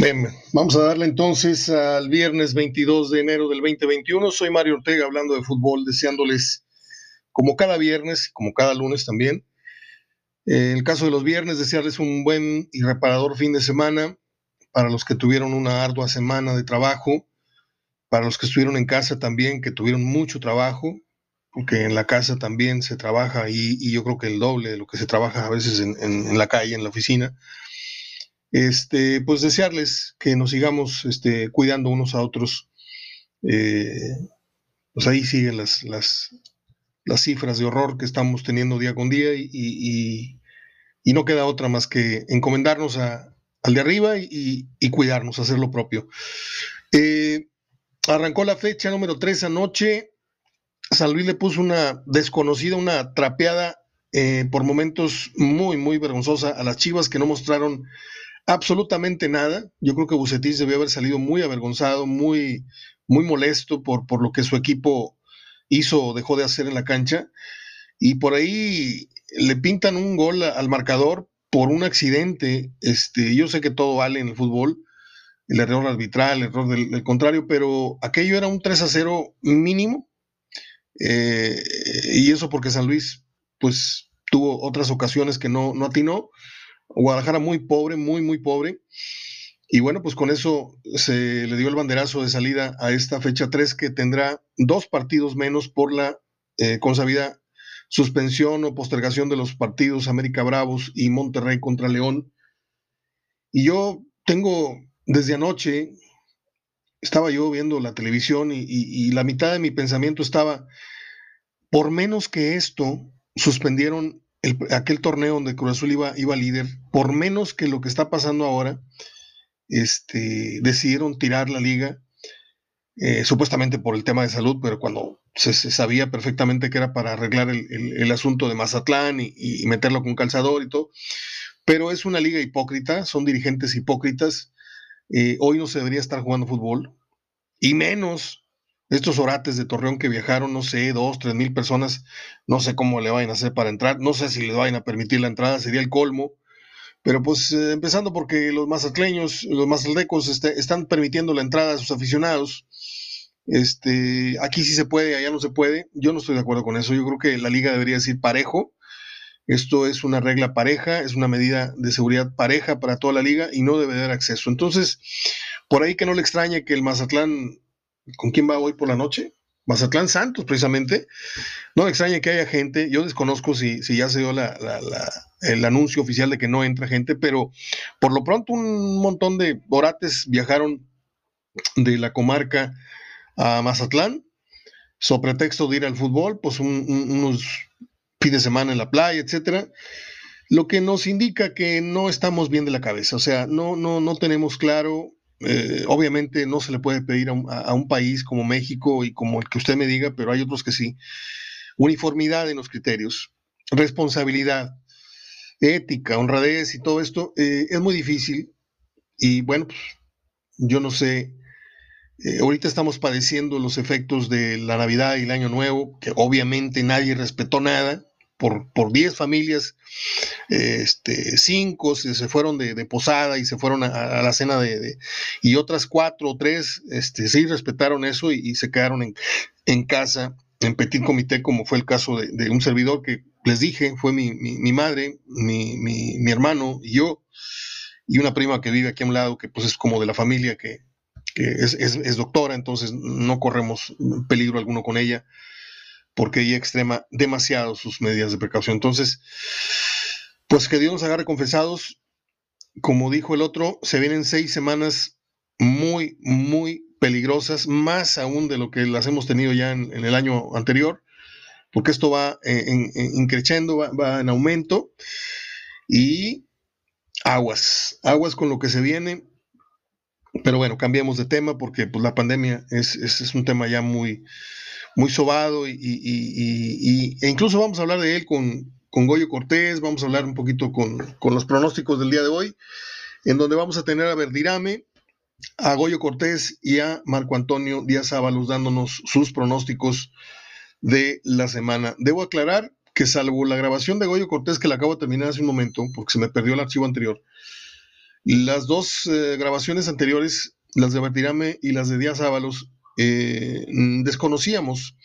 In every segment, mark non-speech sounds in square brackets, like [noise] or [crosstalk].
Bien, vamos a darle entonces al viernes 22 de enero del 2021. Soy Mario Ortega hablando de fútbol, deseándoles, como cada viernes, como cada lunes también, en el caso de los viernes, desearles un buen y reparador fin de semana para los que tuvieron una ardua semana de trabajo, para los que estuvieron en casa también, que tuvieron mucho trabajo, porque en la casa también se trabaja y, yo creo que el doble de lo que se trabaja a veces en, la calle, en la oficina. Este, pues desearles que nos sigamos este, cuidando unos a otros. Eh, pues ahí siguen las, las, las, cifras de horror que estamos teniendo día con día y, y no queda otra más que encomendarnos a, al de arriba y, cuidarnos, hacer lo propio. Eh, arrancó la fecha número 3 anoche. San Luis le puso una desconocida, una trapeada eh, por momentos muy, muy vergonzosa a las Chivas que no mostraron absolutamente nada. Yo creo que Bucetich debió haber salido muy avergonzado, muy, muy molesto por, por lo que su equipo hizo o dejó de hacer en la cancha. Y por ahí le pintan un gol al marcador por un accidente. Este, yo sé que todo vale en el fútbol, el error arbitral, el error del, contrario, pero aquello era un 3 a 0 mínimo. Eh, y eso porque San Luis, pues, tuvo otras ocasiones que no, no atinó. Guadalajara muy pobre, muy, muy pobre. Y bueno, pues con eso se le dio el banderazo de salida a esta fecha 3 que tendrá dos partidos menos por la eh, consabida suspensión o postergación de los partidos América Bravos y Monterrey contra León. Y yo tengo desde anoche, estaba yo viendo la televisión y, la mitad de mi pensamiento estaba, por menos que esto, suspendieron aquel torneo donde Cruz Azul iba, líder, por menos que lo que está pasando ahora, este, decidieron tirar la liga eh, supuestamente por el tema de salud, pero cuando se, sabía perfectamente que era para arreglar el, asunto de Mazatlán y, meterlo con calzador y todo. Pero es una liga hipócrita, son dirigentes hipócritas. Eh, hoy no se debería estar jugando fútbol, y menos estos orates de Torreón que viajaron, no sé, dos, tres mil personas, no sé cómo le vayan a hacer para entrar, no sé si le vayan a permitir la entrada, sería el colmo. Pero pues eh, empezando porque los mazatleños, los mazaldecos este, están permitiendo la entrada a sus aficionados este, aquí sí se puede, allá no se puede. Yo no estoy de acuerdo con eso. Yo creo que la liga debería decir parejo. Esto es una regla pareja, es una medida de seguridad pareja para toda la liga y no debe dar acceso. Entonces, por ahí que no le extrañe que el Mazatlán, ¿con quién va hoy por la noche? Mazatlán Santos, precisamente. No le extrañe que haya gente. Yo desconozco si, si ya se dio el anuncio oficial de que no entra gente, pero por lo pronto un montón de orates viajaron de la comarca a Mazatlán, so pretexto de ir al fútbol, pues unos fines de semana en la playa, etcétera, lo que nos indica que no estamos bien de la cabeza, o sea, no, no, no tenemos claro, eh, obviamente no se le puede pedir a un, país como México y como el que usted me diga, pero hay otros que sí, uniformidad en los criterios, responsabilidad, ética, honradez y todo esto, eh, es muy difícil y bueno, pues, yo no sé eh, ahorita estamos padeciendo los efectos de la Navidad y el Año Nuevo, que obviamente nadie respetó nada. Por, por 10 familias, este, cinco se, fueron de, posada y se fueron a, la cena de, y otras cuatro o tres este, sí respetaron eso y, se quedaron en, en, casa, en petit comité, como fue el caso de, un servidor que les dije, fue mi, mi, madre, mi, mi, hermano y yo, y una prima que vive aquí a un lado, que pues es como de la familia que, es, doctora, entonces no corremos peligro alguno con ella, porque ella extrema demasiado sus medidas de precaución. Entonces, pues que Dios nos agarre confesados. Como dijo el otro, se vienen seis semanas muy, muy peligrosas, más aún de lo que las hemos tenido ya en, el año anterior, porque esto va en, increciendo, va, va en aumento y aguas, aguas con lo que se viene. Pero bueno, cambiemos de tema porque pues, la pandemia es, es, un tema ya muy, muy sobado y, e incluso vamos a hablar de él con, con Goyo Cortés, vamos a hablar un poquito con, con, los pronósticos del día de hoy, en donde vamos a tener a Verdirame, a Goyo Cortés y a Marco Antonio Díaz Ábalos dándonos sus pronósticos de la semana. Debo aclarar que salvo la grabación de Goyo Cortés que la acabo de terminar hace un momento, porque se me perdió el archivo anterior, Las dos eh, grabaciones anteriores, las de Bertirame y las de Díaz Ábalos, eh, desconocíamos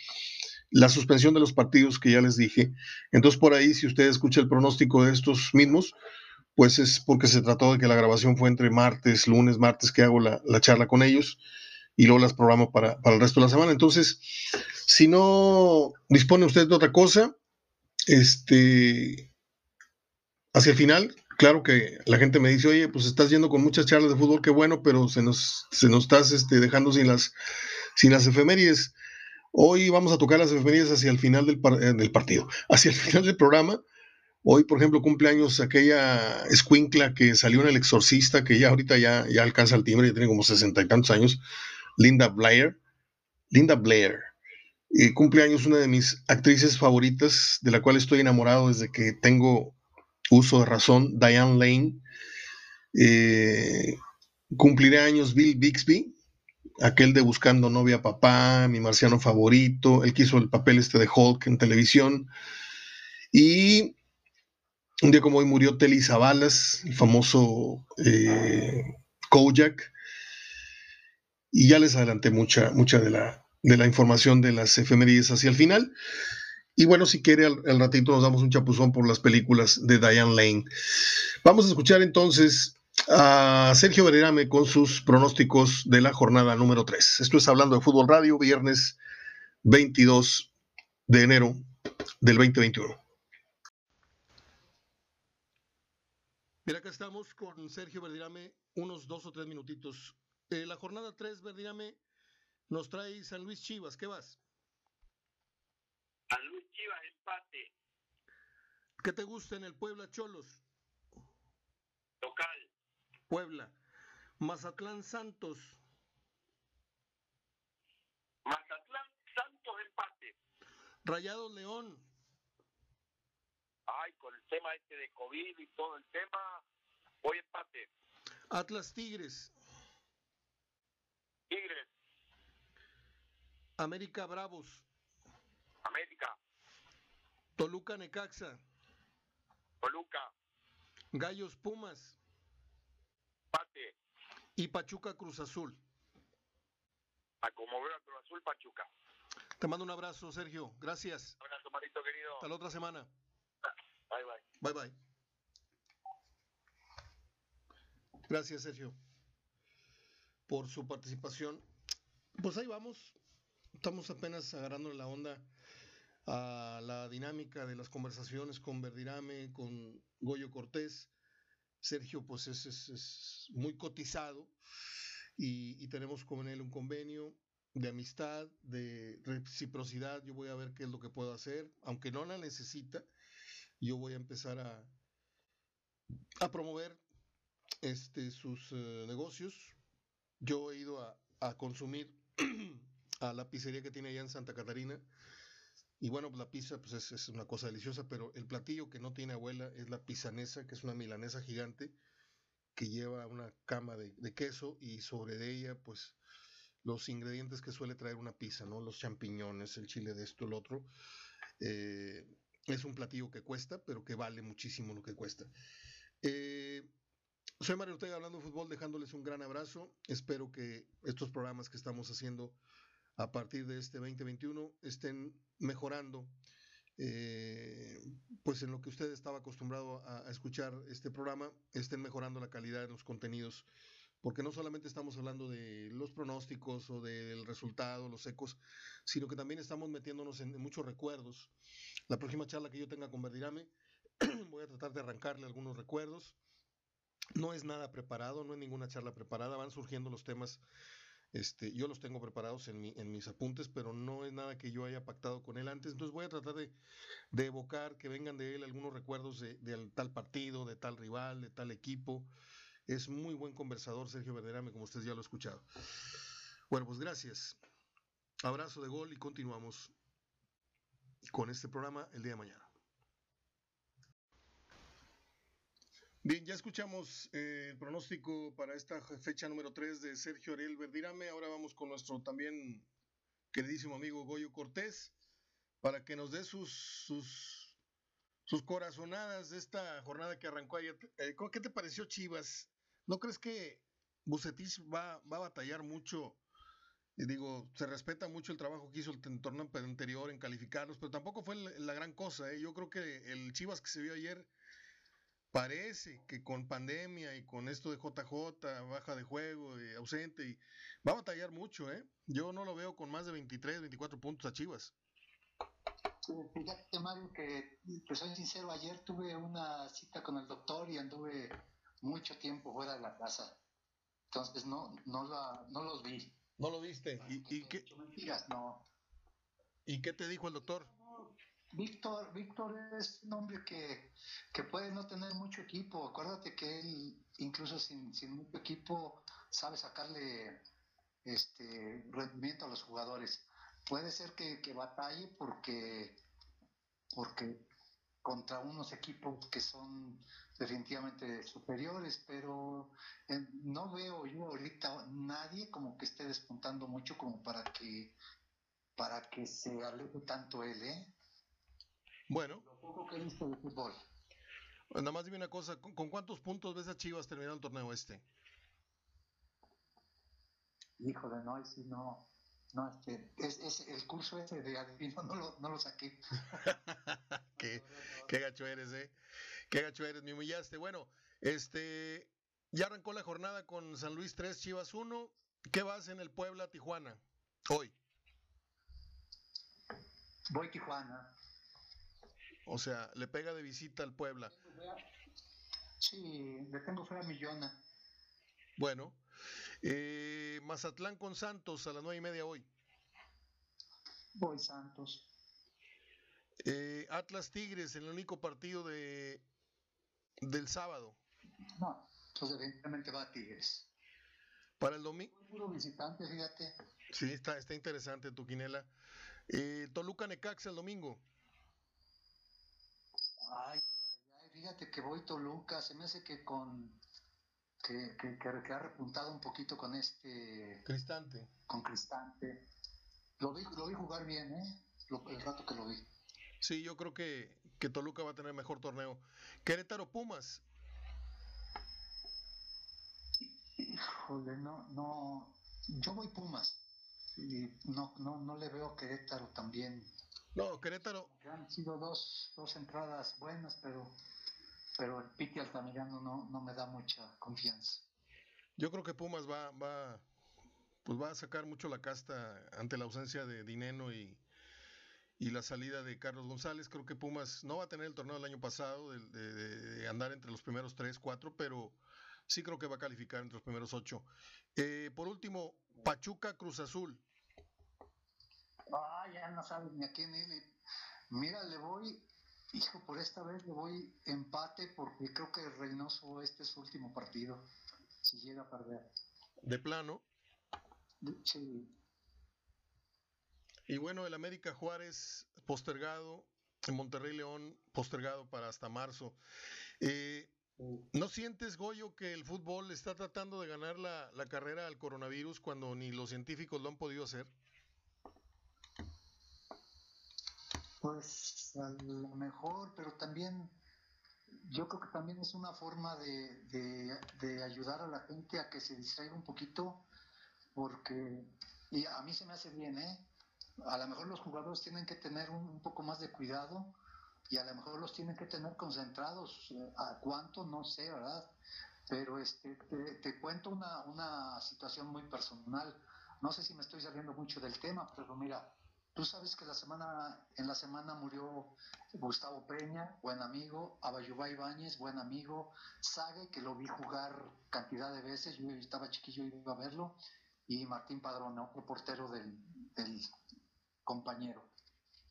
la suspensión de los partidos que ya les dije. Entonces, por ahí, si usted escucha el pronóstico de estos mismos, pues es porque se trató de que la grabación fue entre martes, lunes, martes, que hago la, charla con ellos y luego las programo para, para, el resto de la semana. Entonces, si no dispone usted de otra cosa, este, hacia el final, claro que la gente me dice, oye, pues estás yendo con muchas charlas de fútbol, qué bueno, pero se nos, se nos estás este, dejando sin las, sin las efemérides. Hoy vamos a tocar las efemérides hacia el final del, eh, del partido, hacia el [laughs] final del programa Hoy, por ejemplo, cumpleaños aquella escuincla que salió en El Exorcista, que ya ahorita ya, ya alcanza el timbre, ya tiene como sesenta y tantos años, Linda Blair. Linda Blair. Y cumpleaños una de mis actrices favoritas, de la cual estoy enamorado desde que tengo uso de razón, Diane Lane. Eh, cumpliré años Bill Bixby, aquel de Buscando novia papá, mi marciano favorito, él que hizo el papel este de Hulk en televisión. Y un día como hoy murió Telly Savalas, el famoso eh, Kojak. Y ya les adelanté mucha, mucha de, la, de la información de las efemérides hacia el final. Y bueno, si quiere, al, ratito nos damos un chapuzón por las películas de Diane Lane. Vamos a escuchar entonces a Sergio Verderame con sus pronósticos de la jornada número 3. Esto es Hablando de Fútbol Radio, viernes 22 de enero del 2021. Mira, acá estamos con Sergio Verdirame, unos dos o tres minutitos. Eh, la jornada 3, Verdirame, nos trae San Luis Chivas. ¿Qué vas? San Luis Chivas, empate. ¿Qué te gusta en el Puebla Cholos? Local. Puebla. Mazatlán Santos. Mazatlán Santos, empate. Rayados León ay, con el tema este de COVID y todo el tema, voy empate. Atlas Tigres. Tigres. América Bravos. América. Toluca Necaxa. Toluca. Gallos Pumas. Y Pachuca Cruz Azul. A como veo a Cruz Azul, Pachuca. Te mando un abrazo, Sergio. Gracias. Un abrazo, marito querido. Hasta la otra semana. Bye, bye. Bye, bye. Gracias, Sergio, por su participación. Pues ahí vamos. Estamos apenas agarrando la onda a la dinámica de las conversaciones con Verdirame, con Goyo Cortés. Sergio, pues es, es, muy cotizado y, y, tenemos con él un convenio de amistad, de reciprocidad. Yo voy a ver qué es lo que puedo hacer, aunque no la necesita yo voy a empezar a, a promover este, sus eh, negocios. Yo he ido a, a consumir [clears throat] a la pizzería que tiene allá en Santa Catarina. Y bueno, la pizza pues es, una cosa deliciosa, pero el platillo que no tiene abuela es la pisanesa, que es una milanesa gigante que lleva una cama de, queso y sobre ella pues los ingredientes que suele traer una pizza, ¿no? Los champiñones, el chile de esto, el otro. Eh, es un platillo que cuesta, pero que vale muchísimo lo que cuesta. Eh, soy Mario Ortega hablando de fútbol, dejándoles un gran abrazo. Espero que estos programas que estamos haciendo a partir de este 2021 estén mejorando, eh, pues en lo que usted estaba acostumbrado a, escuchar este programa, estén mejorando la calidad de los contenidos porque no solamente estamos hablando de los pronósticos o del resultado, los ecos, sino que también estamos metiéndonos en, muchos recuerdos. La próxima charla que yo tenga con Verdirame, [clears throat] voy a tratar de arrancarle algunos recuerdos. No es nada preparado, no es ninguna charla preparada, van surgiendo los temas. Este, yo los tengo preparados en, mi, en mis apuntes, pero no es nada que yo haya pactado con él antes. Entonces voy a tratar de, evocar que vengan de él algunos recuerdos de, de tal partido, de tal rival, de tal equipo, es muy buen conversador Sergio Verderame, como ustedes ya lo han escuchado. Bueno, pues gracias. Abrazo de gol y continuamos con este programa el día de mañana. Bien, ya escuchamos eh, el pronóstico para esta fecha número 3 de Sergio Ariel Verdirame. Ahora vamos con nuestro también queridísimo amigo Goyo Cortés para que nos dé sus, sus, sus corazonadas de esta jornada que arrancó ayer. Eh, ¿Qué te pareció Chivas? ¿no crees que Bucetich va, va a batallar mucho? Y digo, se respeta mucho el trabajo que hizo el torneo anterior en calificarlos, pero tampoco fue la gran cosa. ¿eh? Yo creo que el Chivas que se vio ayer parece que con pandemia y con esto de JJ, baja de juego, ausente, y va a batallar mucho. ¿eh? Yo no lo veo con más de 23, 24 puntos a Chivas. Fíjate, Mario, que te soy sincero, ayer tuve una cita con el doctor y anduve mucho tiempo fuera de la casa. Entonces no, no, la, no los vi. ¿No lo viste? ¿Y, qué? no. ¿Y qué te dijo el doctor? Víctor, Víctor es un hombre que, puede no tener mucho equipo. Acuérdate que él, incluso sin, sin mucho equipo, sabe sacarle este rendimiento a los jugadores. Puede ser que, que batalle porque, porque contra unos equipos que son definitivamente superiores, pero eh, no veo yo ahorita nadie como que esté despuntando mucho como para que para que se aleje tanto él, ¿eh? Bueno. Lo poco que he visto de fútbol. Nada más dime una cosa, ¿con, cuántos puntos ves a Chivas terminar el torneo este? Híjole, no, si no, no, este, es, el curso ese de adivino no lo, no lo saqué. [laughs] qué, qué, gacho eres, ¿eh? Qué gacho eres, me humillaste. Bueno, este, ya arrancó la jornada con San Luis 3, Chivas 1. ¿Qué vas en el Puebla, Tijuana, hoy? Voy Tijuana. O sea, le pega de visita al Puebla. Sí, le tengo fe a Millona. Bueno, eh, Mazatlán con Santos a las nueve y media hoy. Voy Santos. Eh, Atlas Tigres, el único partido de del sábado. No, entonces evidentemente va a Tigres. Para el domingo. Puro visitante, fíjate. Sí, está, está interesante tu quinela. Eh, Toluca Necaxa el domingo. Ay, ay, ay, fíjate que voy Toluca, se me hace que con que, que, ha repuntado un poquito con este... Cristante. Con Cristante. Lo vi, lo vi jugar bien, ¿eh? el rato que lo vi. Sí, yo creo que, que Toluca va a tener mejor torneo. Querétaro Pumas. Híjole, no, no. Yo voy Pumas. Y no, no, no le veo a Querétaro también. No, Querétaro. Han sido dos, dos entradas buenas, pero pero el Piti Altamirano no, no me da mucha confianza. Yo creo que Pumas va, va, pues va a sacar mucho la casta ante la ausencia de Dineno y, la salida de Carlos González. Creo que Pumas no va a tener el torneo del año pasado de, andar entre los primeros tres, cuatro, pero sí creo que va a calificar entre los primeros ocho. Eh, por último, Pachuca Cruz Azul. Ah, ya no sabes ni a quién ir. Mira, le voy Hijo, por esta vez le voy empate porque creo que Reynoso este es su último partido, si llega a perder. ¿De plano? Sí. Y bueno, el América Juárez postergado, en Monterrey León postergado para hasta marzo. Eh, ¿No sientes, Goyo, que el fútbol está tratando de ganar la, la carrera al coronavirus cuando ni los científicos lo han podido hacer? Pues a lo mejor, pero también yo creo que también es una forma de, de, ayudar a la gente a que se distraiga un poquito, porque, y a mí se me hace bien, ¿eh? A lo mejor los jugadores tienen que tener un, poco más de cuidado y a lo mejor los tienen que tener concentrados. ¿A cuánto? No sé, ¿verdad? Pero este, te, te cuento una, una situación muy personal. No sé si me estoy saliendo mucho del tema, pero mira, Tú sabes que la semana, en la semana murió Gustavo Peña, buen amigo, Abayubá Ibáñez, buen amigo, Sague, que lo vi jugar cantidad de veces, yo estaba chiquillo y iba a verlo, y Martín Padrón, otro portero del, compañero.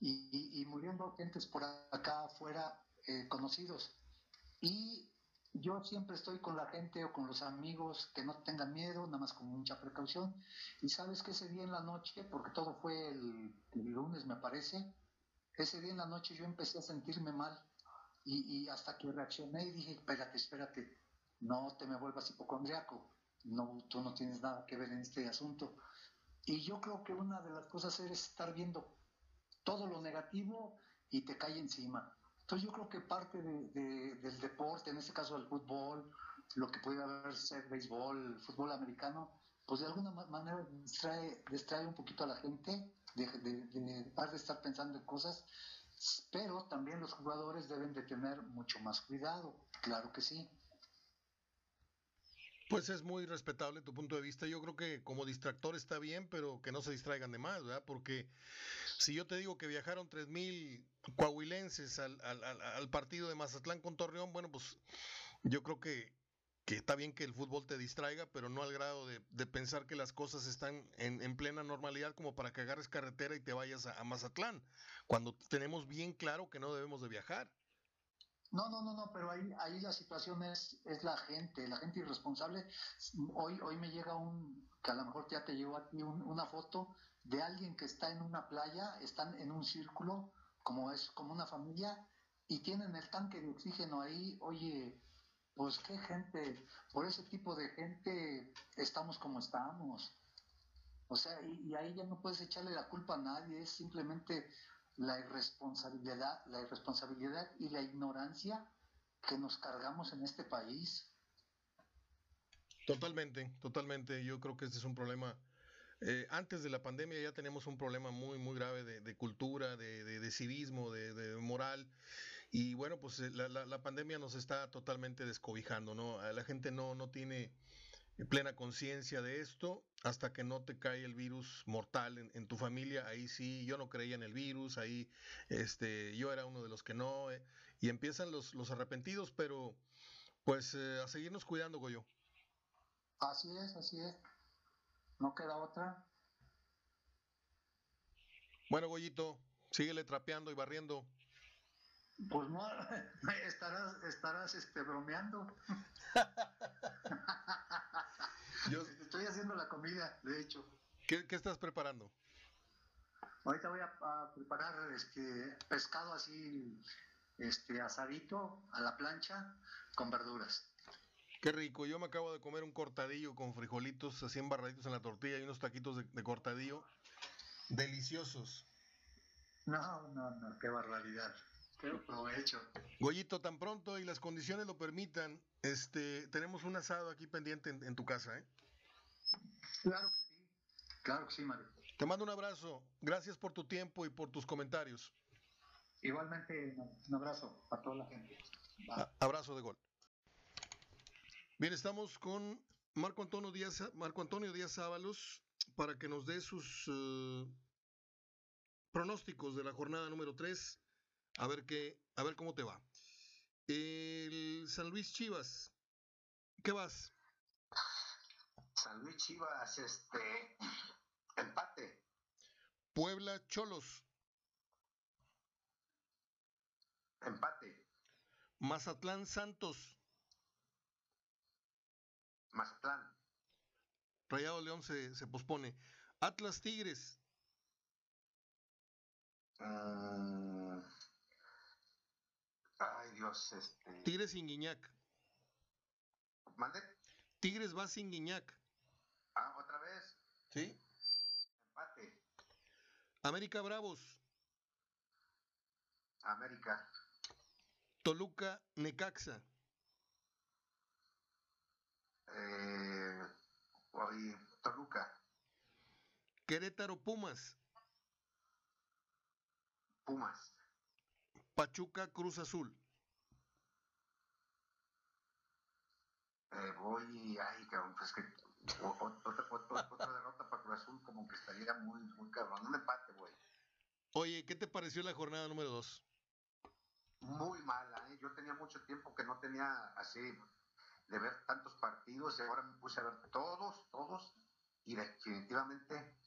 Y, muriendo gentes por acá afuera eh, conocidos. Y yo siempre estoy con la gente o con los amigos que no tengan miedo, nada más con mucha precaución. Y sabes que ese día en la noche, porque todo fue el, lunes me parece, ese día en la noche yo empecé a sentirme mal. Y, hasta que reaccioné y dije, espérate, espérate, no te me vuelvas hipocondriaco, no, tú no tienes nada que ver en este asunto. Y yo creo que una de las cosas es estar viendo todo lo negativo y te cae encima. Entonces yo creo que parte del deporte, en este caso del fútbol, lo que puede haber ser béisbol, fútbol americano, pues de alguna manera distrae, distrae un poquito a la gente de, de, de de estar pensando en cosas, pero también los jugadores deben de tener mucho más cuidado, claro que sí. Pues es muy respetable tu punto de vista. Yo creo que como distractor está bien, pero que no se distraigan de más, ¿verdad? Porque si yo te digo que viajaron 3.000 coahuilenses al, al, al, partido de Mazatlán con Torreón, bueno, pues yo creo que, que está bien que el fútbol te distraiga, pero no al grado de, de pensar que las cosas están en, en, plena normalidad como para que agarres carretera y te vayas a, a Mazatlán, cuando tenemos bien claro que no debemos de viajar. No, no, no, no, pero ahí, ahí la situación es, es la gente, la gente irresponsable. Hoy, hoy me llega un, que a lo mejor ya te llegó a ti un, una foto de alguien que está en una playa, están en un círculo, como es como una familia, y tienen el tanque de oxígeno ahí, oye, pues qué gente, por ese tipo de gente estamos como estamos. O sea, y, y ahí ya no puedes echarle la culpa a nadie, es simplemente la irresponsabilidad, la irresponsabilidad y la ignorancia que nos cargamos en este país. Totalmente, totalmente. Yo creo que este es un problema. Eh, antes de la pandemia ya teníamos un problema muy, muy grave de, de cultura, de, de, de civismo, de, moral. Y bueno, pues eh, la, la, la, pandemia nos está totalmente descobijando, ¿no? La gente no, no tiene plena conciencia de esto hasta que no te cae el virus mortal en, en, tu familia. Ahí sí, yo no creía en el virus, ahí este, yo era uno de los que no. Eh, y empiezan los, los arrepentidos, pero pues eh, a seguirnos cuidando, Goyo. Así es, así es. No queda otra. Bueno, Goyito, síguele trapeando y barriendo. Pues no, [laughs] estarás, estarás este, bromeando. [laughs] Yo estoy haciendo la comida, de hecho. ¿Qué, qué estás preparando? Ahorita voy a, a, preparar este pescado así, este asadito a la plancha con verduras. Qué rico. Yo me acabo de comer un cortadillo con frijolitos así embarraditos en la tortilla y unos taquitos de, de cortadillo deliciosos. No, no, no, qué barbaridad. Qué provecho. Goyito, tan pronto y las condiciones lo permitan, este, tenemos un asado aquí pendiente en, en tu casa, ¿eh? Claro que sí, claro que sí, Mario. Te mando un abrazo, gracias por tu tiempo y por tus comentarios. Igualmente, un abrazo a toda la gente. A abrazo de gol. Bien, estamos con Marco Antonio Díaz, Marco Antonio Díaz Ábalos para que nos dé sus uh, pronósticos de la jornada número 3 a ver qué, a ver cómo te va. El San Luis Chivas, ¿qué vas? San Luis Chivas, este, empate. Puebla Cholos. Empate. Mazatlán Santos. Mazatlán. Rayado León se, se pospone. Atlas Tigres. Uh, ay, Dios, este. Tigres sin Guiñac. ¿Mande? Tigres va sin Guiñac. Sí. Empate. América Bravos. América. Toluca Necaxa. Eh, Toluca. Querétaro Pumas. Pumas. Pachuca Cruz Azul. Eh, voy, ay, cabrón, pues que otra, otra, otra derrota para Cruz Azul como que estaría muy, muy cabrón. Un empate, güey. Oye, ¿qué te pareció la jornada número 2? Muy mala, ¿eh? Yo tenía mucho tiempo que no tenía así de ver tantos partidos y ahora me puse a ver todos, todos, y definitivamente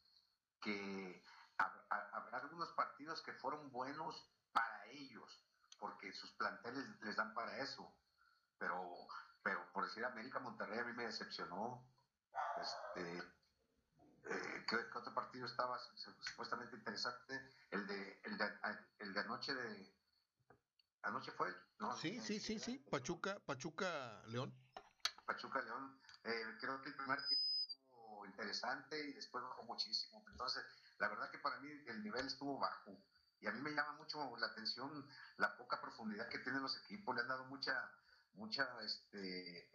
que habrá algunos partidos que fueron buenos para ellos, porque sus planteles les dan para eso. Pero, pero por decir América Monterrey a mí me decepcionó. Este, eh, ¿qué, ¿qué, otro partido estaba supuestamente interesante? El de, el de, el de anoche de anoche fue, ¿no? Sí, sí, sí, sí. Pachuca, Pachuca León. Pachuca León. Eh, creo que el primer tiempo estuvo interesante y después bajó muchísimo. Entonces, la verdad que para mí el nivel estuvo bajo. Y a mí me llama mucho la atención la poca profundidad que tienen los equipos. Le han dado mucha, mucha, este,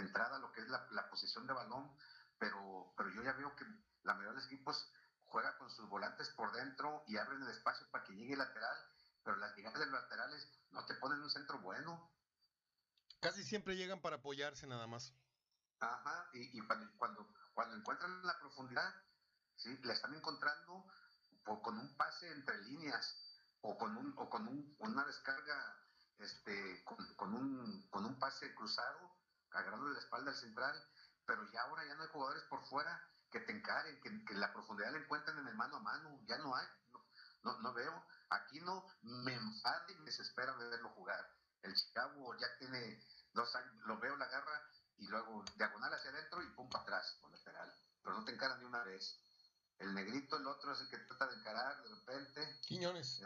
entrada a lo que es la, la posición de balón, pero, pero yo ya veo que la mayoría de los equipos juega con sus volantes por dentro y abren el espacio para que llegue el lateral, pero las llegadas de los laterales no te ponen un centro bueno. Casi siempre llegan para apoyarse nada más. Ajá, y, y cuando, cuando, cuando, encuentran la profundidad, ¿sí? la están encontrando con un pase entre líneas o con, un, o con un, una descarga este, con, con, un, con un pase cruzado, agarrando la espalda al central, pero ya ahora ya no hay jugadores por fuera que te encaren, que, que la profundidad la encuentren en el mano a mano, ya no hay, no, no, no veo, aquí no, me enfada y me desespera verlo jugar. El Chicago ya tiene dos años, lo veo, la garra y luego diagonal hacia adentro y pum para atrás, con lateral, pero no te encaran ni una vez. El negrito, el otro es el que trata de encarar de repente. Quiñones.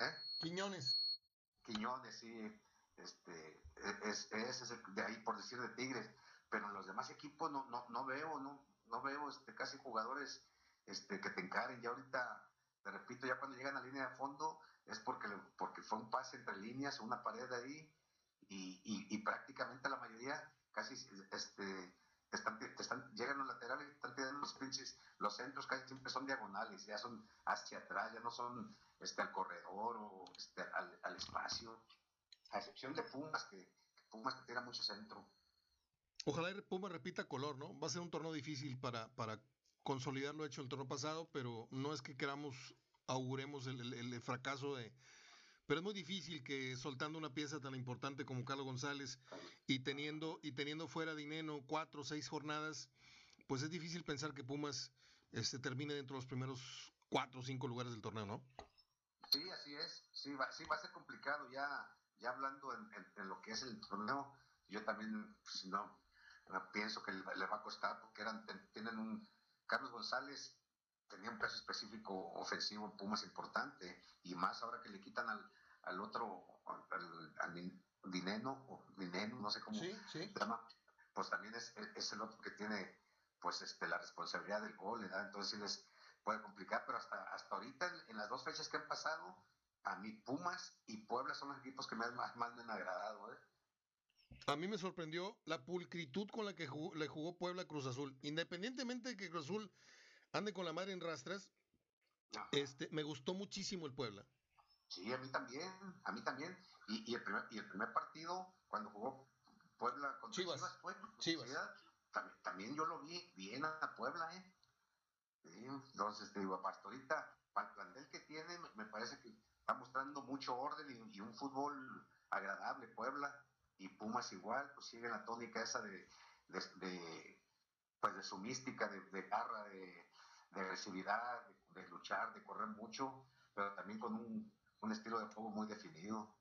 ¿Eh? Quiñones. Quiñones, sí. Este, es, es, es de ahí, por decir de Tigres. Pero en los demás equipos no, no, no veo, no, no veo este, casi jugadores este, que te encaren. Ya ahorita, te repito, ya cuando llegan a línea de fondo es porque, porque fue un pase entre líneas, una pared ahí, y, y, y prácticamente la mayoría casi este, te están, te llegan los laterales, están tirando los pinches, los centros casi siempre son diagonales, ya son hacia atrás, ya no son este, al corredor o este, al espacio, a excepción de Pumas, que, que Pumas te tira mucho centro. Ojalá Pumas repita color, ¿no? Va a ser un torneo difícil para, para consolidar lo hecho el torneo pasado, pero no es que queramos, auguremos el, el, el fracaso de, pero es muy difícil que soltando una pieza tan importante como Carlos González y teniendo, y teniendo fuera Dineno cuatro o seis jornadas, pues es difícil pensar que Pumas este, termine dentro de los primeros cuatro o cinco lugares del torneo, ¿no? Sí, así es. Sí, va, sí, va a ser complicado ya, ya hablando en, en, en lo que es el torneo. Yo también, pues, no, pienso que le, le va a costar porque eran, tienen un Carlos González tenía un peso específico ofensivo en Pumas importante y más ahora que le quitan al, al otro, al, al Dineno, o Dineno, no sé cómo sí, sí. se llama, pues también es, es, el otro que tiene pues este, la responsabilidad del gol, ¿verdad? entonces sí les puede complicar, pero hasta, hasta ahorita en, en, las dos fechas que han pasado, a mí Pumas y Puebla son los equipos que más, más, más me han agradado. ¿eh? A mí me sorprendió la pulcritud con la que jugó, le jugó Puebla a Cruz Azul, independientemente de que Cruz Azul ande con la madre en rastras, Ajá. este, me gustó muchísimo el Puebla. Sí, a mí también, a mí también. Y, y, el, primer, y el primer partido, cuando jugó Puebla contra Chivas, Chivas, fue. Chivas también, también, yo lo vi bien a Puebla, ¿eh? Sí, entonces, te digo, hasta ahorita, para el plantel que tiene, me, me, parece que está mostrando mucho orden y, y, un fútbol agradable, Puebla. Y Pumas igual, pues sigue la tónica esa de, de, de pues de su mística, de, de garra, de, de agresividad, de, de luchar, de correr mucho, pero también con un un estilo de juego muy definido.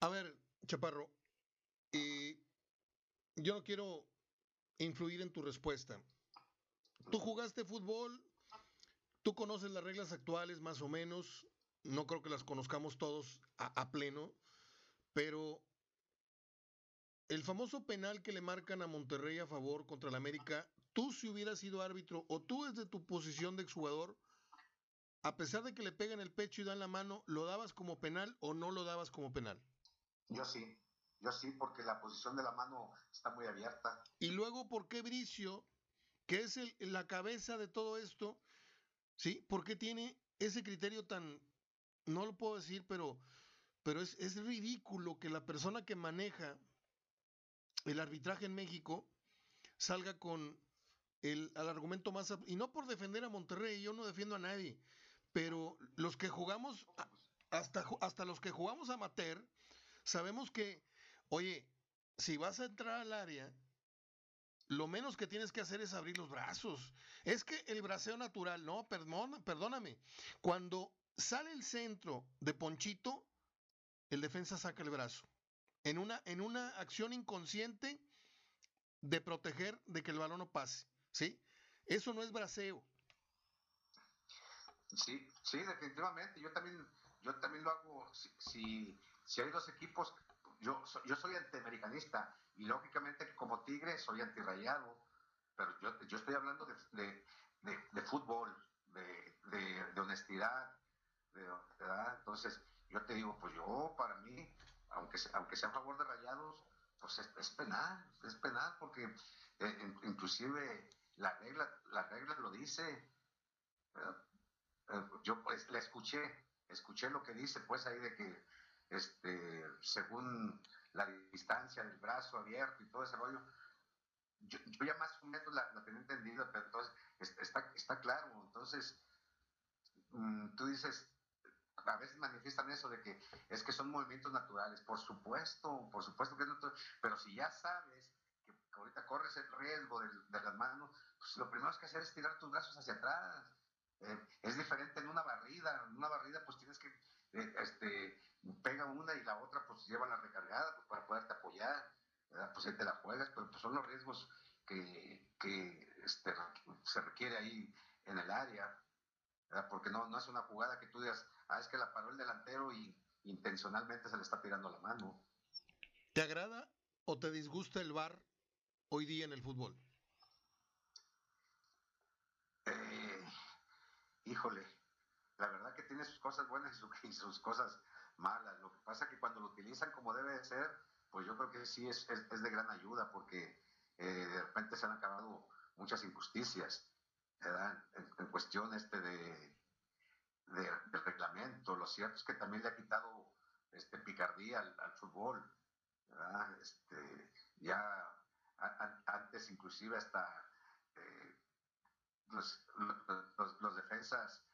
A ver, Chaparro, eh, yo no quiero influir en tu respuesta. Tú jugaste fútbol, tú conoces las reglas actuales más o menos, no creo que las conozcamos todos a, a pleno, pero el famoso penal que le marcan a Monterrey a favor contra el América, tú si hubieras sido árbitro o tú desde tu posición de exjugador, a pesar de que le pegan el pecho y dan la mano, ¿lo dabas como penal o no lo dabas como penal? Yo sí, yo sí, porque la posición de la mano está muy abierta. Y luego, ¿por qué Bricio, que es el, la cabeza de todo esto, ¿sí? ¿Por qué tiene ese criterio tan, no lo puedo decir, pero, pero es, es ridículo que la persona que maneja el arbitraje en México salga con el, el argumento más, y no por defender a Monterrey, yo no defiendo a nadie, pero los que jugamos, hasta, hasta los que jugamos amateur, sabemos que, oye, si vas a entrar al área, lo menos que tienes que hacer es abrir los brazos. Es que el braceo natural, no, perdón, perdóname, cuando sale el centro de Ponchito, el defensa saca el brazo. En una, en una acción inconsciente de proteger de que el balón no pase, ¿sí? Eso no es braceo. Sí, sí, definitivamente. Yo también, yo también lo hago. Si, si, hay dos equipos, yo, yo soy antiamericanista y lógicamente como Tigre soy antirrayado, pero yo, yo estoy hablando de, de, de, fútbol, de, honestidad, ¿verdad? Entonces, yo te digo, pues yo, para mí, aunque, aunque sea a favor de rayados, pues es, penal, es penal porque eh, inclusive la regla, la regla lo dice. Eh, yo pues le escuché, escuché lo que dice pues ahí de que este según la distancia del brazo abierto y todo ese rollo, yo, ya más o menos la, tenía entendido, pero entonces está, está claro, entonces mm, tú dices, a veces manifiestan eso de que es que son movimientos naturales, por supuesto, por supuesto que es natural, pero si ya sabes que, ahorita corres el riesgo de, las manos, pues lo primero que hacer es tirar tus brazos hacia atrás. Eh, es diferente en una barrida, en una barrida pues tienes que, eh, este, pega una y la otra pues lleva la recargada pues, para poderte apoyar, pues ahí te la juegas, pero pues son los riesgos que, que este, se requiere ahí en el área, porque no, no es una jugada que tú digas, ah, es que la paró el delantero y intencionalmente se le está tirando la mano. ¿Te agrada o te disgusta el VAR hoy día en el fútbol? Eh, híjole, la verdad que tiene sus cosas buenas y, sus cosas malas. Lo que pasa es que cuando lo utilizan como debe de ser, pues yo creo que sí es, es, de gran ayuda porque eh, de repente se han acabado muchas injusticias en, en, cuestión este de, de, reglamento. Lo cierto es que también le ha quitado este, picardía al, fútbol. Este, ya antes inclusive hasta eh, los, los, defensas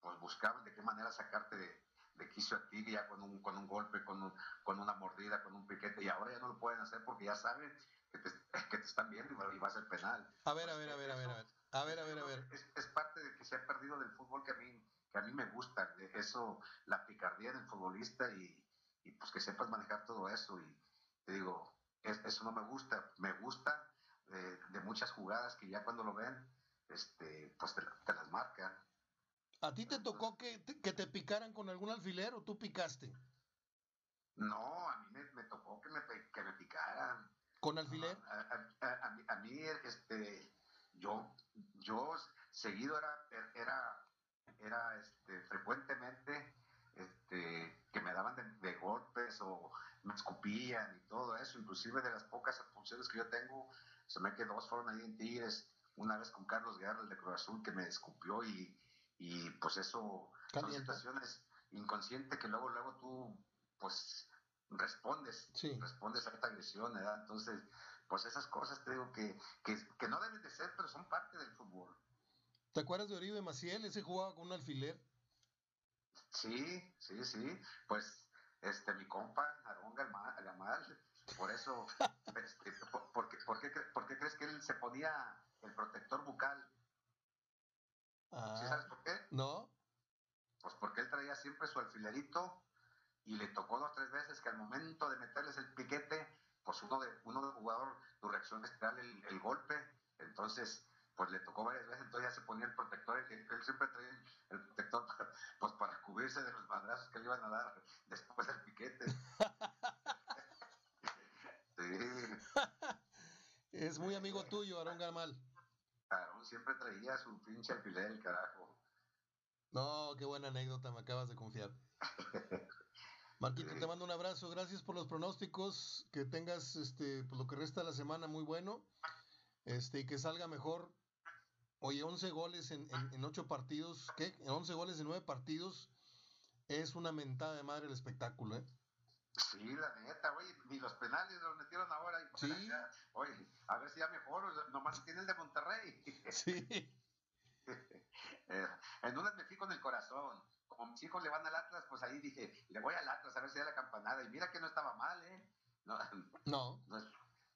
pues buscaban de qué manera sacarte de, de quicio a ti ya con un, con un golpe, con, con una mordida, con un piquete, y ahora ya no lo pueden hacer porque ya saben que te, que te están viendo y va a ser penal. A ver, a ver, a ver, a ver, a ver. A ver, a ver, a ver. Es, es, parte de que se ha perdido del fútbol que a mí, que a mí me gusta, eso, la picardía del futbolista y, y pues que sepas manejar todo eso. Y te digo, eso no me gusta, me gusta de, de, muchas jugadas que ya cuando lo ven, este, pues te, te las marcan. ¿A ti te tocó que te, que te picaran con algún alfiler o tú picaste? No, a mí me, me tocó que me, que me picaran. ¿Con alfiler? A, a, a, mí, a mí, este, yo, yo seguido era, era, era este, frecuentemente este, que me daban de, golpes o me escupían y todo eso, inclusive de las pocas funciones que yo tengo, se me que dos fueron ahí en Tigres, una vez con Carlos Guerra, el de Cruz Azul, que me escupió y, y pues eso son situaciones inconscientes que luego, luego tú pues respondes, respondes a esta agresión, ¿verdad? Entonces, pues esas cosas te digo que, que, no deben de ser, pero son parte del fútbol. ¿Te acuerdas de Oribe Maciel? Ese jugaba con un alfiler. Sí, sí, sí. Pues este mi compa, Aarón Gamal, por eso, [laughs] este, por, qué, por, qué, crees que él se ponía el protector bucal? Ah, ¿Sí sabes por qué? No. Pues porque él traía siempre su alfilerito y le tocó dos o tres veces que al momento de meterles el piquete, pues uno de uno de jugador, tu reacción es darle el, golpe, entonces pues le tocó varias veces, entonces ya se ponía el protector, él, siempre traía el, protector para, [laughs] pues para cubrirse de los madrazos que le iban a dar después del piquete. [laughs] [laughs] Es muy amigo tuyo, Aarón Gamal. Aarón siempre traía su pinche alfiler, el carajo. No, qué buena anécdota, me acabas de confiar. Marquito, te mando un abrazo. Gracias por los pronósticos. Que tengas este, pues, lo que resta de la semana muy bueno. Este, y que salga mejor. Oye, 11 goles en, en, 8 partidos. ¿Qué? 11 goles en 9 partidos. Es una mentada de madre el espectáculo, ¿eh? Sí, la neta, oye, ni los penales los metieron ahora. Y sí. oye, a ver si ya mejor. Nomás tiene el de Monterrey. [laughs] Sí. Eh, en unas me fui con el corazón como mis hijos le van al Atlas, pues ahí dije, le voy al Atlas a ver si da la campanada. Y mira que no estaba mal, ¿eh? No. No.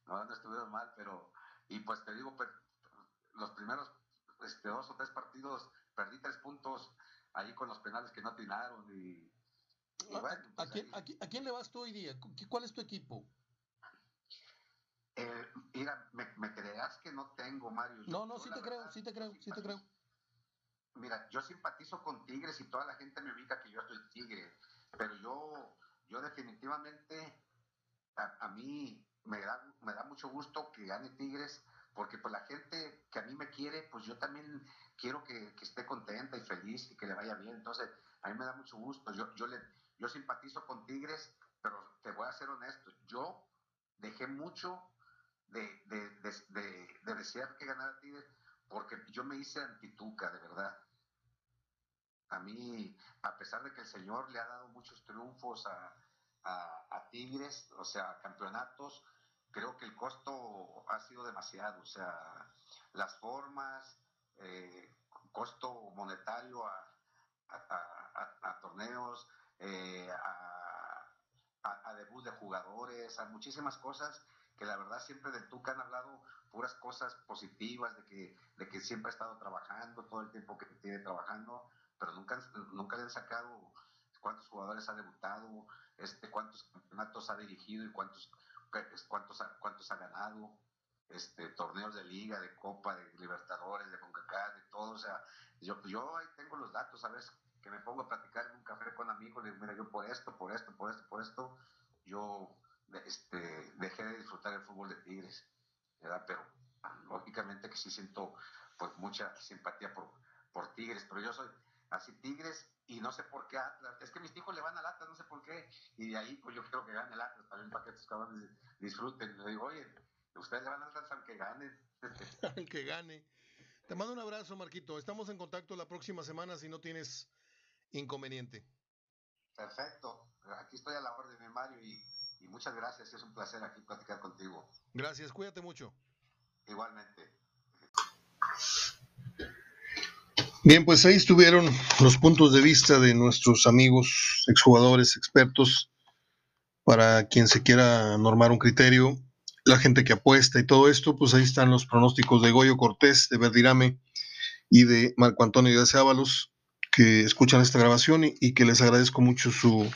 No, no, estuvieron mal, pero. Y pues te digo, pues, los primeros este, dos o tres partidos perdí tres puntos ahí con los penales que no atinaron. Y, bueno, pues ¿A, quién, ¿A, quién, le vas tú hoy día? ¿Cuál es tu equipo? Eh, mira, me, me, creerás que no tengo, Mario. no, no, sí te creo, sí te creo, sí te creo mira, yo simpatizo con Tigres y toda la gente me ubica que yo soy Tigre, pero yo, yo definitivamente, a, mí me da, me da mucho gusto que gane Tigres, porque pues la gente que a mí me quiere, pues yo también quiero que, esté contenta y feliz y que le vaya bien, entonces a mí me da mucho gusto, yo, yo, le, yo simpatizo con Tigres, pero te voy a ser honesto, yo dejé mucho de, desear que ganara Tigres porque yo me hice antituca, de verdad. A mí, a pesar de que el Señor le ha dado muchos triunfos a, Tigres, o sea, campeonatos, creo que el costo ha sido demasiado. O sea, las formas, eh, costo monetario a, torneos, eh, a, debut de jugadores, a muchísimas cosas que la verdad siempre de Tuca han hablado puras cosas positivas, de que, de que siempre ha estado trabajando todo el tiempo que tiene trabajando, pero nunca, nunca le han sacado cuántos jugadores ha debutado, este, cuántos campeonatos ha dirigido y cuántos, cuántos, cuántos ha ganado este, torneos de liga, de copa, de libertadores, de CONCACAF, de todo. O sea, yo, yo ahí tengo los datos, veces que me pongo a platicar en un café con amigos, le digo, mira, yo por esto, por esto, por esto, por esto, yo este, dejé de disfrutar el fútbol de Tigres, ¿verdad? Pero lógicamente que sí siento pues mucha simpatía por, por Tigres, pero yo soy así Tigres y no sé por qué Atlas. Es que mis hijos le van al Atlas, no sé por qué. Y de ahí, pues yo quiero que gane el Atlas también para que estos cabrones disfruten. Le digo, oye, Ustedes le van a dar que gane. [laughs] al que gane. Te mando un abrazo, Marquito. Estamos en contacto la próxima semana si no tienes inconveniente. Perfecto. Aquí estoy a la orden, de Mario, y, y muchas gracias. Es un placer aquí platicar contigo. Gracias, cuídate mucho. Igualmente. Bien, pues ahí estuvieron los puntos de vista de nuestros amigos, exjugadores, expertos, para quien se quiera normar un criterio la gente que apuesta y todo esto, pues ahí están los pronósticos de Goyo Cortés, de Verdirame y de Marco Antonio de Ábalos, que escuchan esta grabación y, que les agradezco mucho su,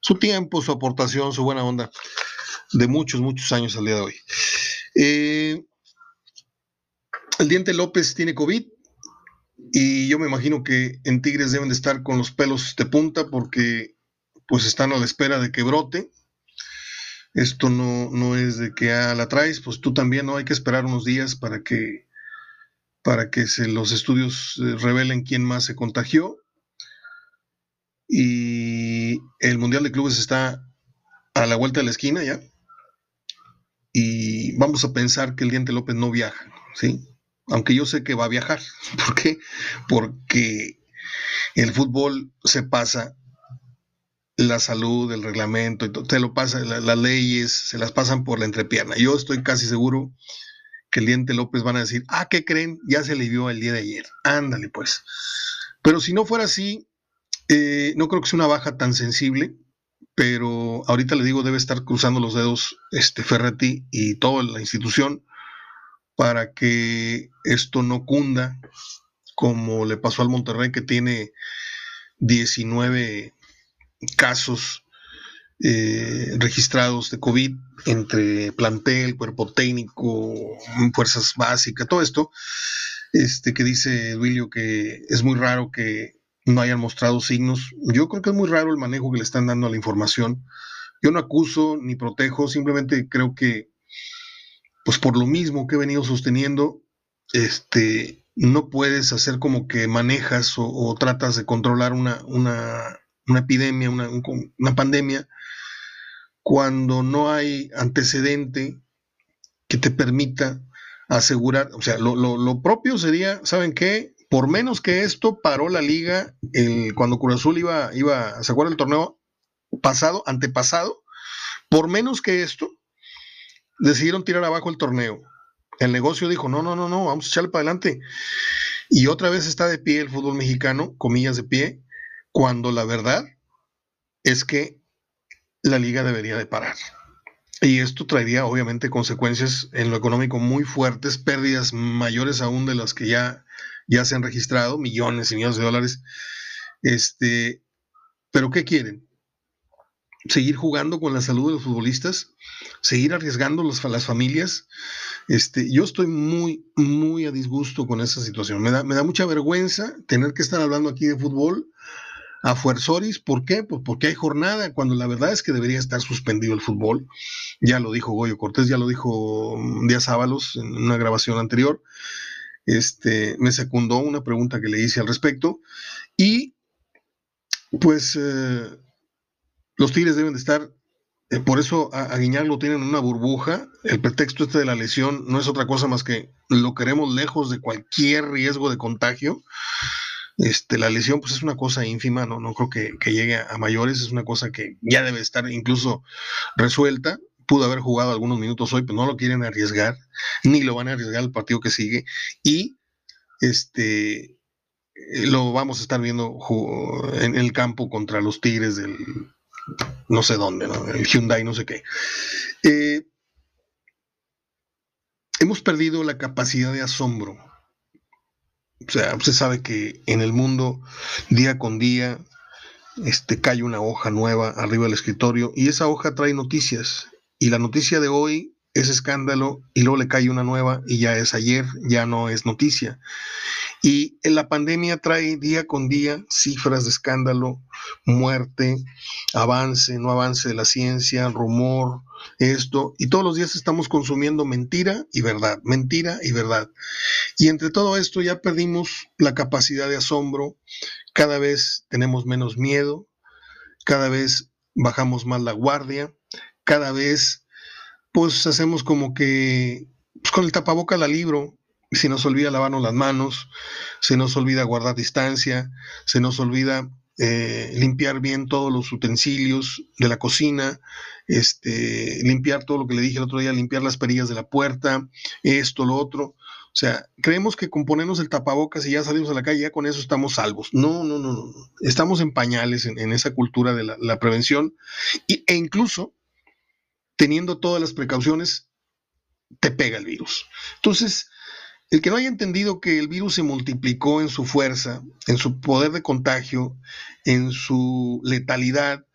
su tiempo, su aportación, su buena onda de muchos, muchos años al día de hoy. Eh, el Diente López tiene COVID y yo me imagino que en Tigres deben de estar con los pelos de punta porque pues están a la espera de que brote esto no, no es de que ah, la traes, pues tú también, ¿no? Hay que esperar unos días para que, para que se, los estudios eh, revelen quién más se contagió. Y el Mundial de Clubes está a la vuelta de la esquina ya. Y vamos a pensar que el Diente López no viaja, ¿sí? Aunque yo sé que va a viajar. [laughs] ¿Por qué? Porque el fútbol se pasa la salud, el reglamento, te lo pasa, las leyes se las pasan por la entrepierna. Yo estoy casi seguro que el diente López van a decir, ah, ¿qué creen? Ya se le vio el día de ayer. Ándale, pues. Pero si no fuera así, eh, no creo que sea una baja tan sensible, pero ahorita le digo, debe estar cruzando los dedos este Ferretti y toda la institución para que esto no cunda como le pasó al Monterrey que tiene 19 casos eh, registrados de COVID entre plantel, cuerpo técnico, fuerzas básicas, todo esto, este, que dice Duilio que es muy raro que no hayan mostrado signos. Yo creo que es muy raro el manejo que le están dando a la información. Yo no acuso ni protejo, simplemente creo que, pues por lo mismo que he venido sosteniendo, este, no puedes hacer como que manejas o, tratas de controlar una, una una epidemia, una, una pandemia, cuando no hay antecedente que te permita asegurar, o sea, lo, propio sería, ¿saben qué? Por menos que esto paró la liga el, cuando Cruz Azul iba, iba, ¿se acuerdan el torneo pasado, antepasado? Por menos que esto, decidieron tirar abajo el torneo. El negocio dijo, no, no, no, no, vamos a echarle para adelante. Y otra vez está de pie el fútbol mexicano, comillas de pie, cuando la verdad es que la liga debería de parar. Y esto traería obviamente consecuencias en lo económico muy fuertes, pérdidas mayores aún de las que ya, ya se han registrado, millones y millones de dólares. Este, pero ¿qué quieren? Seguir jugando con la salud de los futbolistas, seguir arriesgando los, las familias. Este, yo estoy muy, muy a disgusto con esa situación. Me da, me da mucha vergüenza tener que estar hablando aquí de fútbol a Fuerzoris. ¿Por qué? Pues porque hay jornada, cuando la verdad es que debería estar suspendido el fútbol. Ya lo dijo Goyo Cortés, ya lo dijo mm, Díaz Ábalos en una grabación anterior. Este, me secundó una pregunta que le hice al respecto. Y pues eh, los Tigres deben de estar eh, por eso a, a lo tienen en una burbuja. El pretexto este de la lesión no es otra cosa más que lo queremos lejos de cualquier riesgo de contagio. Este, la lesión pues es una cosa ínfima, no, no creo que, llegue a, mayores, es una cosa que ya debe estar incluso resuelta. Pudo haber jugado algunos minutos hoy, pero no lo quieren arriesgar, ni lo van a arriesgar el partido que sigue. Y este lo vamos a estar viendo en el campo contra los Tigres del no sé dónde, el Hyundai, no sé qué. Eh, hemos perdido la capacidad de asombro o sea, usted sabe que en el mundo, día con día, este, cae una hoja nueva arriba del escritorio y esa hoja trae noticias. Y la noticia de hoy es escándalo y luego le cae una nueva y ya es ayer, ya no es noticia. Y la pandemia trae día con día cifras de escándalo, muerte, avance, no avance de la ciencia, rumor, esto, y todos los días estamos consumiendo mentira y verdad, mentira y verdad. Y entre todo esto ya perdimos la capacidad de asombro, cada vez tenemos menos miedo, cada vez bajamos más la guardia, cada vez pues hacemos como que pues, con el tapaboca la libro, se nos olvida lavarnos las manos, se nos olvida guardar distancia, se nos olvida eh, limpiar bien todos los utensilios de la cocina, este, limpiar todo lo que le dije el otro día, limpiar las perillas de la puerta, esto, lo otro. O sea, creemos que con ponernos el tapabocas y ya salimos a la calle, ya con eso estamos salvos. No, no, no, no. Estamos en pañales en, esa cultura de la, prevención y, e incluso teniendo todas las precauciones, te pega el virus. Entonces, el que no haya entendido que el virus se multiplicó en su fuerza, en su poder de contagio, en su letalidad,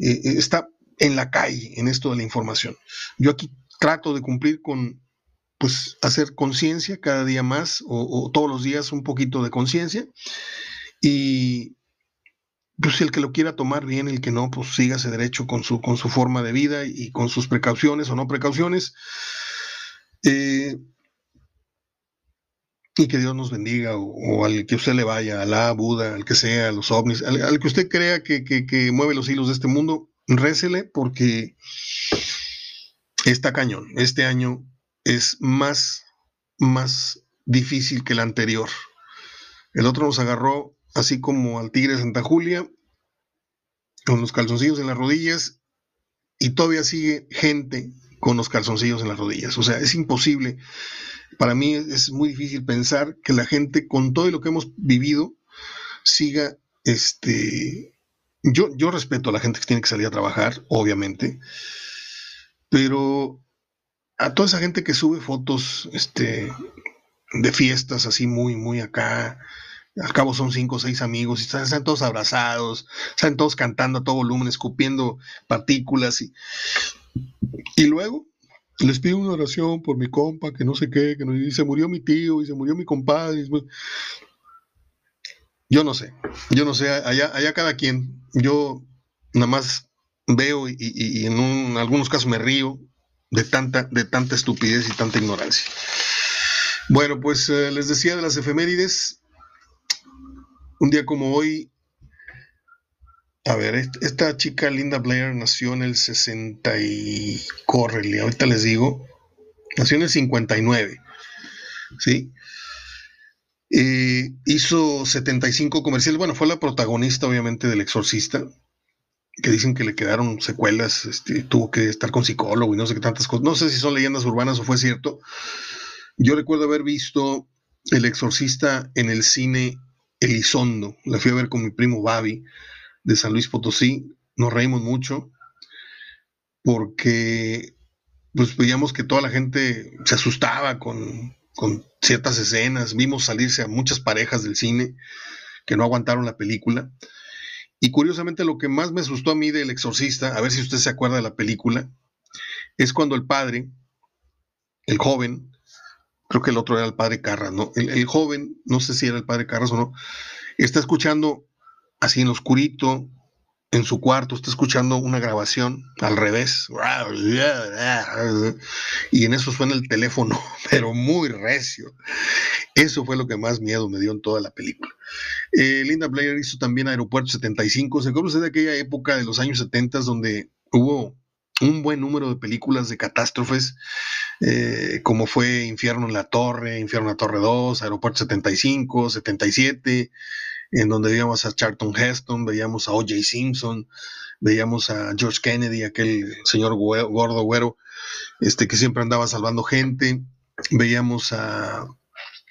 eh, eh, está en la calle en esto de la información. Yo aquí trato de cumplir con, pues, hacer conciencia cada día más o, todos los días un poquito de conciencia y pues el que lo quiera tomar bien, el que no, pues sígase derecho con su, con su forma de vida y con sus precauciones o no precauciones. Eh, y que Dios nos bendiga, o, al que usted le vaya, a la Buda, al que sea, a los ovnis, al, que usted crea que, mueve los hilos de este mundo, récele porque está cañón. Este año es más, más difícil que el anterior. El otro nos agarró así como al Tigre de Santa Julia, con los calzoncillos en las rodillas, y todavía sigue gente con los calzoncillos en las rodillas. O sea, es imposible para mí es muy difícil pensar que la gente, con todo lo que hemos vivido, siga, este, yo, yo respeto a la gente que tiene que salir a trabajar, obviamente, pero a toda esa gente que sube fotos, este, de fiestas así muy, muy acá, al cabo son cinco o seis amigos y están, todos abrazados, están todos cantando a todo volumen, escupiendo partículas y, y luego les pido una oración por mi compa, que no sé qué, que no, y se murió mi tío, y se murió mi compadre. Yo no sé, yo no sé, allá, allá cada quien. Yo nada más veo y, en algunos casos me río de tanta, de tanta estupidez y tanta ignorancia. Bueno, pues eh, les decía de las efemérides. Un día como hoy, a ver, esta chica Linda Blair nació en el 60 y... Ahorita les digo. Nació en el 59. ¿Sí? Eh, hizo 75 comerciales. Bueno, fue la protagonista, obviamente, del Exorcista. Que dicen que le quedaron secuelas. Este, tuvo que estar con psicólogo y no sé qué tantas cosas. No sé si son leyendas urbanas o fue cierto. Yo recuerdo haber visto El Exorcista en el cine Elizondo. La fui a ver con mi primo Babi de San Luis Potosí, nos reímos mucho porque pues veíamos que toda la gente se asustaba con, ciertas escenas, vimos salirse a muchas parejas del cine que no aguantaron la película. Y curiosamente lo que más me asustó a mí del exorcista, a ver si usted se acuerda de la película, es cuando el padre, el joven, creo que el otro era el padre Carras, ¿no? El, el, joven, no sé si era el padre Carras o no, está escuchando así en oscurito, en su cuarto, está escuchando una grabación al revés. Y en eso suena el teléfono, [laughs] pero muy recio. Eso fue lo que más miedo me dio en toda la película. Eh, Linda Blair hizo también Aeropuerto 75. ¿Se acuerda usted de aquella época de los años 70 donde hubo un buen número de películas de catástrofes, eh, como fue Infierno en la Torre, Infierno en la Torre 2, Aeropuerto 75, 77, en donde veíamos a Charlton Heston, veíamos a O.J. Simpson, veíamos a George Kennedy, aquel señor gordo güero, este que siempre andaba salvando gente, veíamos a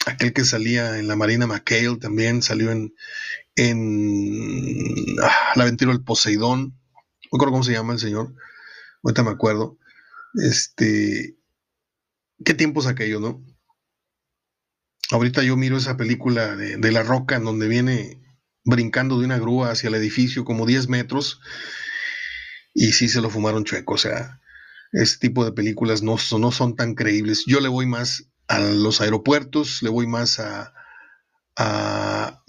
aquel que salía en la Marina McHale, también salió en, en ah, La aventura del Poseidón, no recuerdo cómo se llama el señor, ahorita me acuerdo, este, qué tiempos aquellos, ¿no? Ahorita yo miro esa película de, de La Roca en donde viene brincando de una grúa hacia el edificio como 10 metros y sí se lo fumaron chueco, o sea, este tipo de películas no, no son tan creíbles. Yo le voy más a los aeropuertos, le voy más a,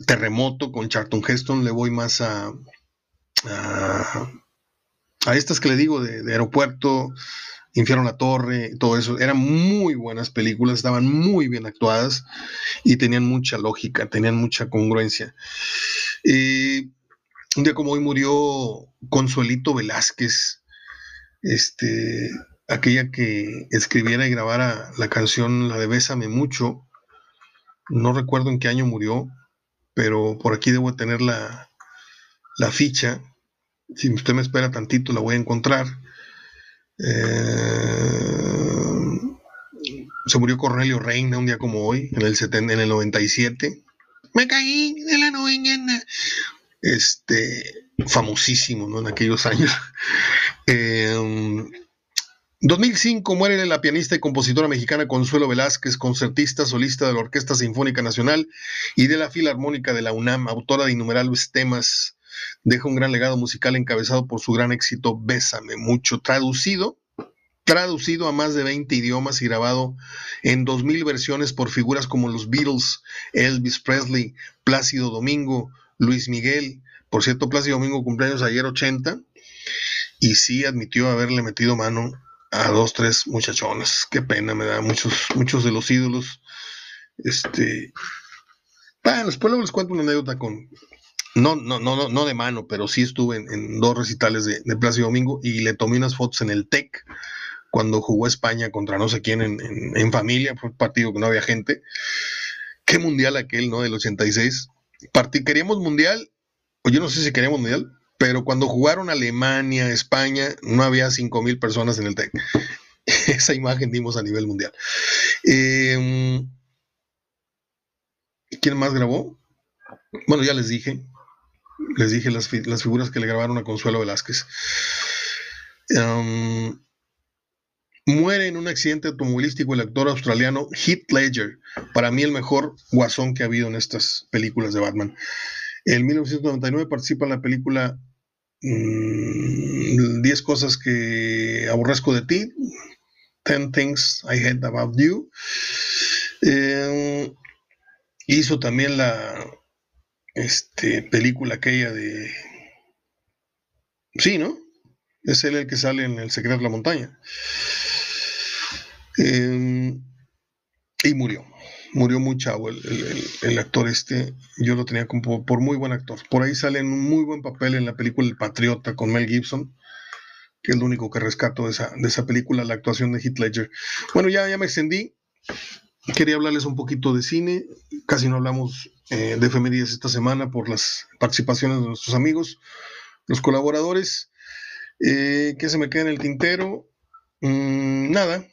Terremoto con Charlton Heston, le voy más a, a, estas que le digo de aeropuerto, Infierno la Torre, todo eso. Eran muy buenas películas, estaban muy bien actuadas y tenían mucha lógica, tenían mucha congruencia. un día como hoy murió Consuelito Velázquez, este, aquella que escribiera y grabara la canción, la de Bésame mucho. No recuerdo en qué año murió, pero por aquí debo tener la, la ficha. Si usted me espera tantito, la voy a encontrar. Eh, se murió Cornelio Reina un día como hoy, en el, en el 97. Me caí de la novena. Este, famosísimo, ¿no? En aquellos años. [laughs] 2005 em, muere la pianista y compositora mexicana Consuelo Velázquez, concertista, solista de la Orquesta Sinfónica Nacional y de la Filarmónica de la UNAM, autora de innumerables temas deja un gran legado musical encabezado por su gran éxito Bésame mucho, traducido traducido a más de 20 idiomas y grabado en 2000 versiones por figuras como los Beatles, Elvis Presley, Plácido Domingo, Luis Miguel. Por cierto, Plácido Domingo cumpleaños ayer 80 y sí admitió haberle metido mano a dos, tres muchachonas. Qué pena me da muchos, muchos de los ídolos. Este, bueno, después les cuento una anécdota con, no, no, no, no de mano, pero sí estuve en, dos recitales de, de, Plácido Domingo y le tomé unas fotos en el TEC cuando jugó España contra no sé quién en, familia, fue un partido que no había gente. Qué mundial aquel, ¿no? Del 86. queríamos mundial, o yo no sé si queríamos mundial, pero cuando jugaron Alemania, España, no había 5 mil personas en el TEC. [laughs] Esa imagen dimos a nivel mundial. Em, ¿Quién más grabó? Bueno, ya les dije, les dije las, figuras que le grabaron a Consuelo Velázquez. Muere en un accidente automovilístico el actor australiano Heath Ledger, para mí el mejor guasón que ha habido en estas películas de Batman. En 1999 participa en la película 10 mm, cosas que aborrezco de ti, 10 Things I Hate About You. Eh, hizo también la este, película aquella de... Sí, ¿no? Es él el que sale en El secreto de la montaña. Em, y murió. Murió muy chavo el, actor este. Yo lo tenía como por muy buen actor. Por ahí sale en un muy buen papel en la película El Patriota con Mel Gibson, que es lo único que rescato de esa, de esa película, la actuación de Heath Ledger. Bueno, ya, ya me extendí. Quería hablarles un poquito de cine. Casi no hablamos eh, de efemérides esta semana por las participaciones de nuestros amigos, los colaboradores. Eh, ¿Qué se me queda en el tintero? Mm, nada.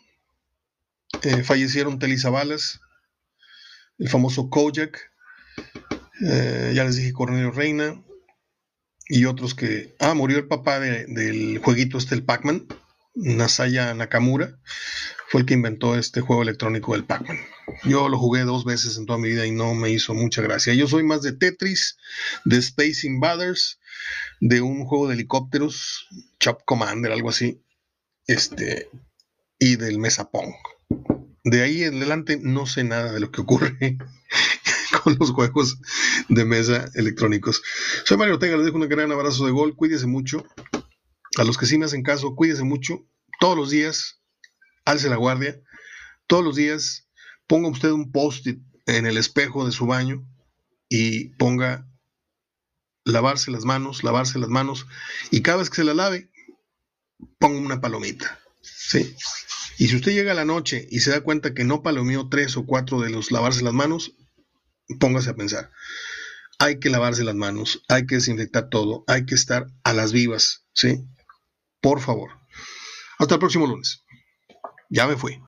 Eh, fallecieron Telly Savalas, el famoso Kojak, ya les dije Cornelio Reina, y otros que... Ah, murió el papá del jueguito este, el Pac-Man, Nasaya Nakamura fue el que inventó este juego electrónico del Pac-Man. Yo lo jugué dos veces en toda mi vida y no me hizo mucha gracia. Yo soy más de Tetris, de Space Invaders, de un juego de helicópteros, Chop Commander, algo así, este, y del Mesa Pong. De ahí en adelante no sé nada de lo que ocurre [laughs] con los juegos de mesa electrónicos. Soy Mario Ortega, les dejo un gran abrazo de gol, cuídese mucho. A los que sí me hacen caso, cuídese mucho. Todos los días, alce la guardia. Todos los días ponga usted un post-it en el espejo de su baño y ponga lavarse las manos, lavarse las manos y cada vez que se la lave, ponga una palomita. ¿sí? Y si usted llega a la noche y se da cuenta que no palomeó tres o cuatro de los lavarse las manos, póngase a pensar. Hay que lavarse las manos, hay que desinfectar todo, hay que estar a las vivas, ¿sí? Por favor. Hasta el próximo lunes. Ya me fui.